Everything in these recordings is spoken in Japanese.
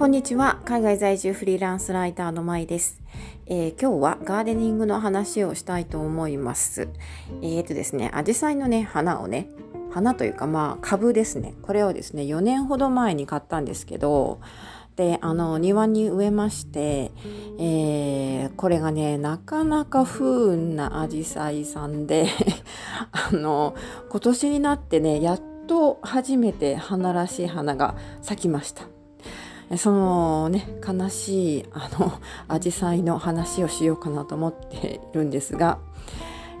こんにちは。海外在住フリーランスライターのまいです、えー、今日はガーデニングの話をしたいと思います。えー、とですねアジサイのね花をね花というかまあ株ですね。これをですね4年ほど前に買ったんですけどであの庭に植えまして、えー、これがねなかなか不運なアジサイさんで あの今年になってねやっと初めて花らしい花が咲きました。そのね悲しいあのアジサイの話をしようかなと思っているんですが、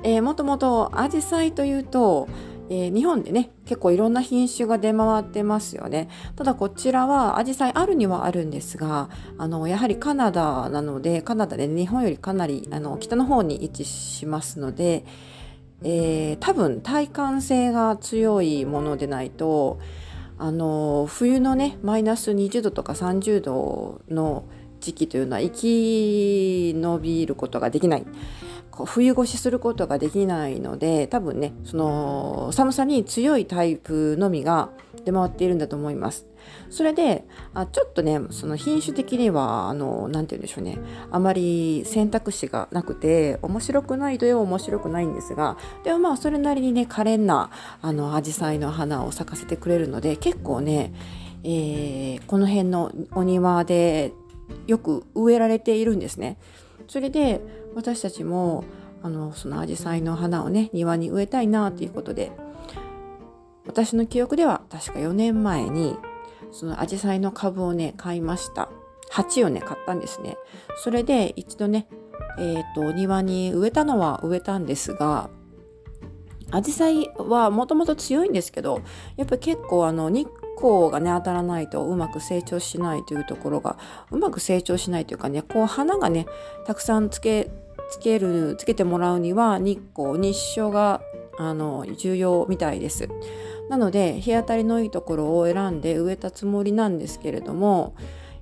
えー、もともとアジサイというとえー、日本でね結構いろんな品種が出回ってますよね。ただこちらはアジサイあるにはあるんですがあのやはりカナダなのでカナダで、日本よりかなりあの北の方に位置しますので、えー、多分体感性が強いものでないとあの冬のねマイナス20度とか30度の時期というのは生き延びることができない。冬越しすることができないので多分ねその寒さに強いタイプのみが出回っているんだと思います。それであちょっとねその品種的にはあのなて言うんでしょうねあまり選択肢がなくて面白くないといえば面白くないんですがでもまあそれなりにね可憐なあの紫陽花の花を咲かせてくれるので結構ね、えー、この辺のお庭でよく植えられているんですね。それで私たちもあのその紫陽花の花をね庭に植えたいなということで私の記憶では確か4年前にその紫陽花の株をね買いました鉢をね買ったんですねそれで一度ねえっ、ー、と庭に植えたのは植えたんですが紫陽花はもともと強いんですけどやっぱり結構あの日光がね当たらないとうまく成長しないというところがうまく成長しないというかねこう花がねたくさんつけつけるつけてもらうには日光日照があの重要みたいです。なので日当たりのいいところを選んで植えたつもりなんですけれども、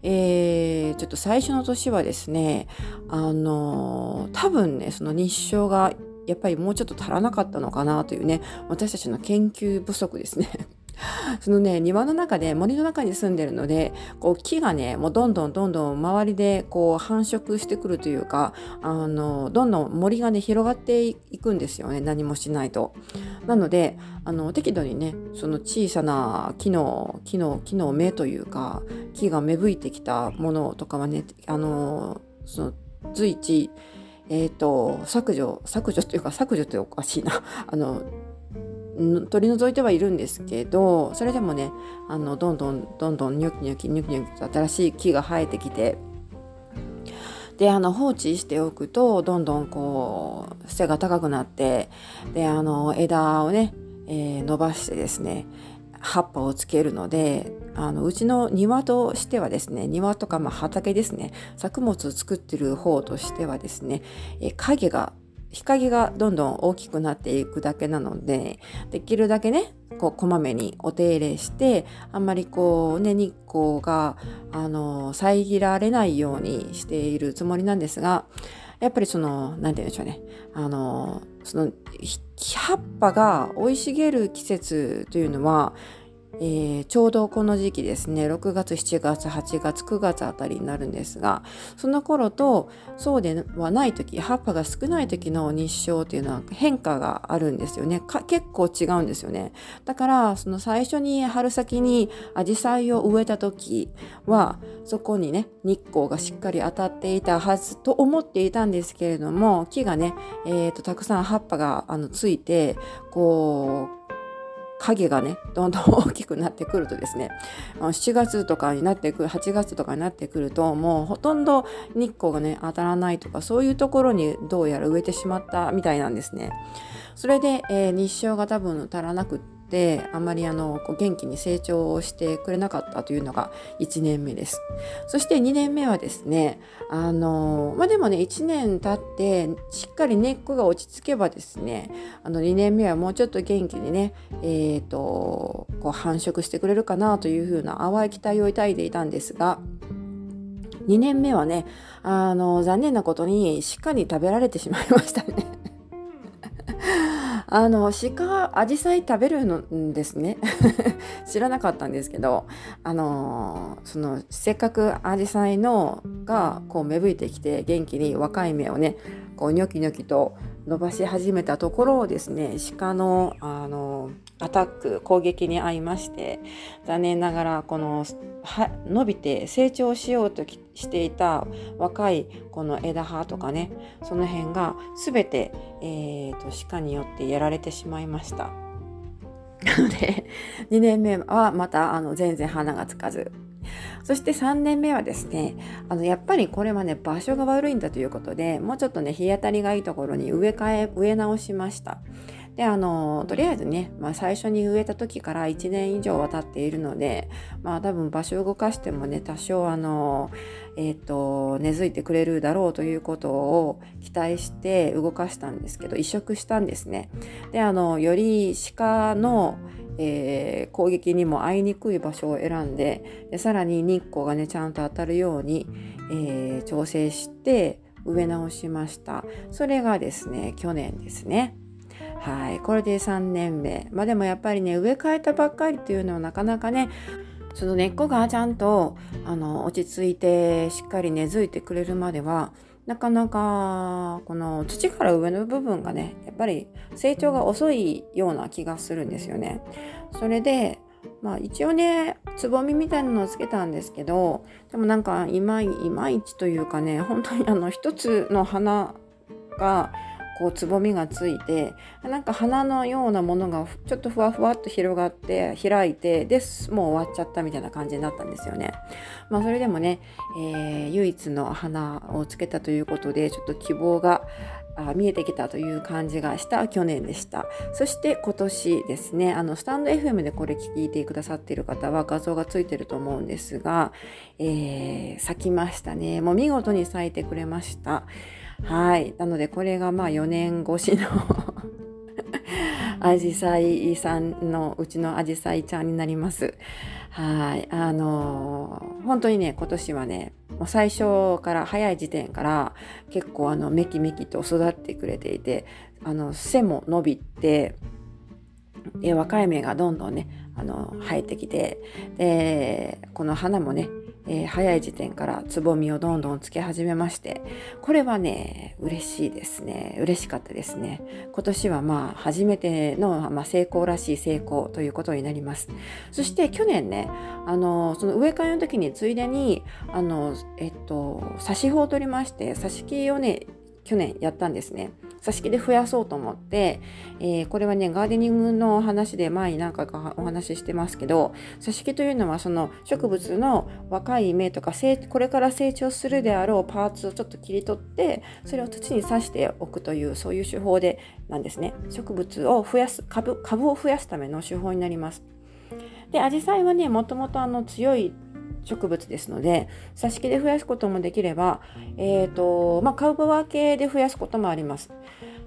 えー、ちょっと最初の年はですねあの多分ねその日照がやっぱりもうちょっと足らなかったのかなというね私たちの研究不足ですね。そのね庭の中で森の中に住んでるのでこう木がねもうどんどんどんどん周りでこう繁殖してくるというかあのどんどん森がね広がっていくんですよね何もしないと。なのであの適度にねその小さな木の木の木の芽というか木が芽吹いてきたものとかはねあのその随一えっ、ー、と削除削除というか削除っておかしいな あの取り除いてはいるんですけどそれでもねあのどんどんどんどんニョキニョキニョキニョキと新しい木が生えてきてであの放置しておくとどんどんこう背が高くなってであの枝をね、えー、伸ばしてですね葉っぱをつけるのであのうちの庭としてはですね庭とかまあ畑ですね作物を作ってる方としてはですね、え影が日陰がどんどん大きくなっていくだけなのでできるだけねこうこまめにお手入れしてあんまりこうね日光があの遮られないようにしているつもりなんですがやっぱりその何て言うんでしょうね。あのその葉っぱが生い茂る季節というのはえー、ちょうどこの時期ですね6月7月8月9月あたりになるんですがその頃とそうではない時葉っぱが少ない時の日照っていうのは変化があるんですよね。結構違うんですよね。だからその最初に春先にアジサイを植えた時はそこにね日光がしっかり当たっていたはずと思っていたんですけれども木がね、えーと、とたくさん葉っぱがあのついてこう影がねどんどん大きくなってくるとですね7月とかになってくる8月とかになってくるともうほとんど日光がね当たらないとかそういうところにどうやら植えてしまったみたいなんですね。それで、えー、日照が多分足らなくってであまりあのこう元気に成長してくれなかったというのが1年目です。そして2年目はですねあのまあでもね1年経ってしっかり根っこが落ち着けばですねあの2年目はもうちょっと元気にねえっ、ー、とこう繁殖してくれるかなというふうな淡い期待を抱いていたんですが2年目はねあの残念なことにしっかり食べられてしまいましたね。あの鹿アジサイ食べるんですね。知らなかったんですけどあのそのせっかくアジサイのがこう芽吹いてきて元気に若い芽をねこうニョキニョキと伸ばし始めたところをですね鹿のあのアタック攻撃に遭いまして残念ながらこのは伸びて成長しようときしていた若いこの枝葉とかねその辺が全て、えーと、鹿によってやられてしまいました。なので 2年目はまたあの全然花がつかずそして3年目はですねあのやっぱりこれはね場所が悪いんだということでもうちょっとね日当たりがいいところに植え替え植え直しましたであのとりあえずね、まあ、最初に植えた時から1年以上は経っているのでまあ多分場所を動かしてもね多少あのえ、ー、と根付いてくれるだろうということを期待して動かしたんですけど移植したんですね。であのより鹿のえー、攻撃にも合いにくい場所を選んででさらに日光がねちゃんと当たるように、えー、調整して植え直しました。それがですね去年ですね。はいこれで3年目まあでもやっぱりね植え替えたばっかりっていうのはなかなかねその根っこがちゃんとあの落ち着いてしっかり根付いてくれるまではなかなかこの土から上の部分がねやっぱり成長が遅いような気がするんですよね。それでまあ一応ねつぼみみたいなのをつけたんですけどでもなんかいまいいまいちというかね本当にあの一つの花がこうつぼみがついてなんか花のようなものがちょっとふわふわっと広がって開いてでもう終わっちゃったみたいな感じになったんですよね。まあ、それでもね、えー、唯一の花をつけたということでちょっと希望が見えてきたという感じがした去年でした。そして今年ですねあのスタンド FM でこれ聞いてくださっている方は画像がついてると思うんですが、えー、咲きましたね。もう見事に咲いてくれました。はい。なので、これがまあ4年越しのアジサイさんのうちのアジサイちゃんになります。はい。あのー、本当にね、今年はね、もう最初から早い時点から結構あのメキメキと育ってくれていて、あの背も伸びて、若い芽がどんどんね、あの生えてきて、で、この花もね、えー、早い時点からつぼみをどんどんつけ始めましてこれはね嬉しいですね。嬉しかったですね。今年はまあ初めての、まあ、成功らしい成功ということになります。そして去年ねあのその植え替えの時についでにあのえっと挿し穂を取りまして挿し木をね去年やったんですね。挿し木で増やそうと思って、えー、これはねガーデニングの話で前に何回かお話ししてますけど挿し木というのはその植物の若い芽とかこれから成長するであろうパーツをちょっと切り取ってそれを土に挿しておくというそういう手法でなんですね。植物を増やす株株を増やすための手法になります。でアジサイはねもともとあの強い植物ですので挿し木で増やすこともできれば、えーとまあ、株分けで増やすこともあります。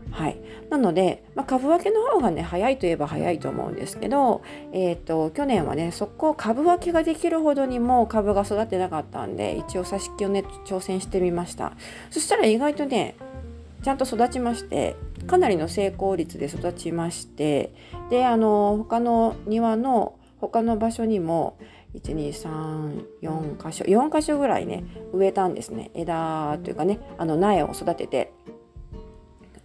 はい、なので、まあ、株分けの方がね早いといえば早いと思うんですけど、えーと、去年はねそこ株分けができるほどにも株が育ってなかったんで一応挿し木をね挑戦してみましたそしたら意外とねちゃんと育ちましてかなりの成功率で育ちましてであの他の庭の他の場所にも1234箇所。4箇所ぐらいね植えたんですね。枝というかねあの苗を育てて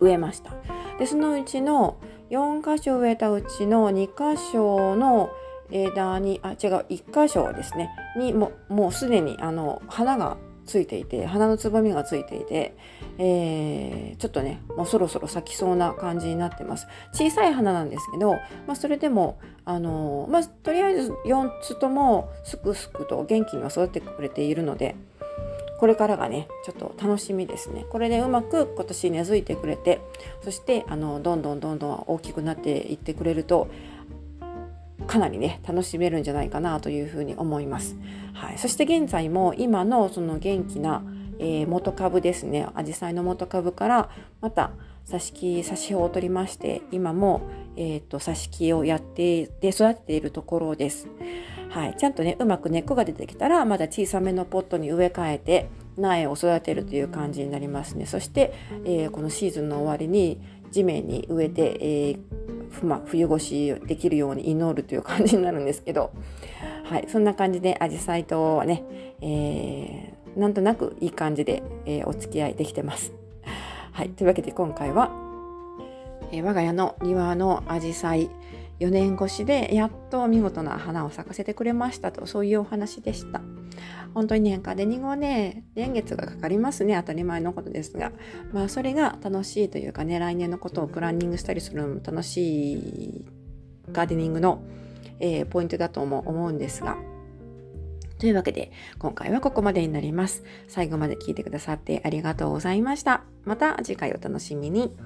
植えました。でそのうちの4箇所植えたうちの2箇所の枝にあ違う1箇所ですね。にももうすでにあの花がついていて花のつぼみがついていて、えー、ちょっとねもうそろそろ咲きそうな感じになってます。小さい花なんですけど、まあ、それでもあのー、まあ、とりあえず4つともすくすくと元気には育ってくれているのでこれからがねちょっと楽しみですね。これでうまく今年根付いてくれてそしてあのどんどんどんどん大きくなっていってくれるとかなりね楽しめるんじゃないかなというふうに思います。はい、そして現在も今のその元気な、えー、元株ですねアジサイの元株からまた挿し木挿し穂を取りまして今も、えーと、挿し木をやってで育てているところです。はい、ちゃんとねうまく根っこが出てきたらまだ小さめのポットに植え替えて苗を育てるという感じになりますねそして、えー、このシーズンの終わりに地面に植えて、えーまあ、冬越しできるように祈るという感じになるんですけど、はい、そんな感じでアジサイとはね、えー、なんとなくいい感じで、えー、お付き合いできてます。はい、というわけで今回は、え、我が家の庭のアジサイ4年越しでやっと見事な花を咲かせてくれましたとそういうお話でした。本当にねガーデニングはね年月がかかりますね。当たり前のことですが。まあそれが楽しいというかね来年のことをプランニングしたりするのも楽しいガーデニングの、えー、ポイントだとも思うんですが。というわけで今回はここまでになります。最後まで聞いてくださってありがとうございました。また次回お楽しみに。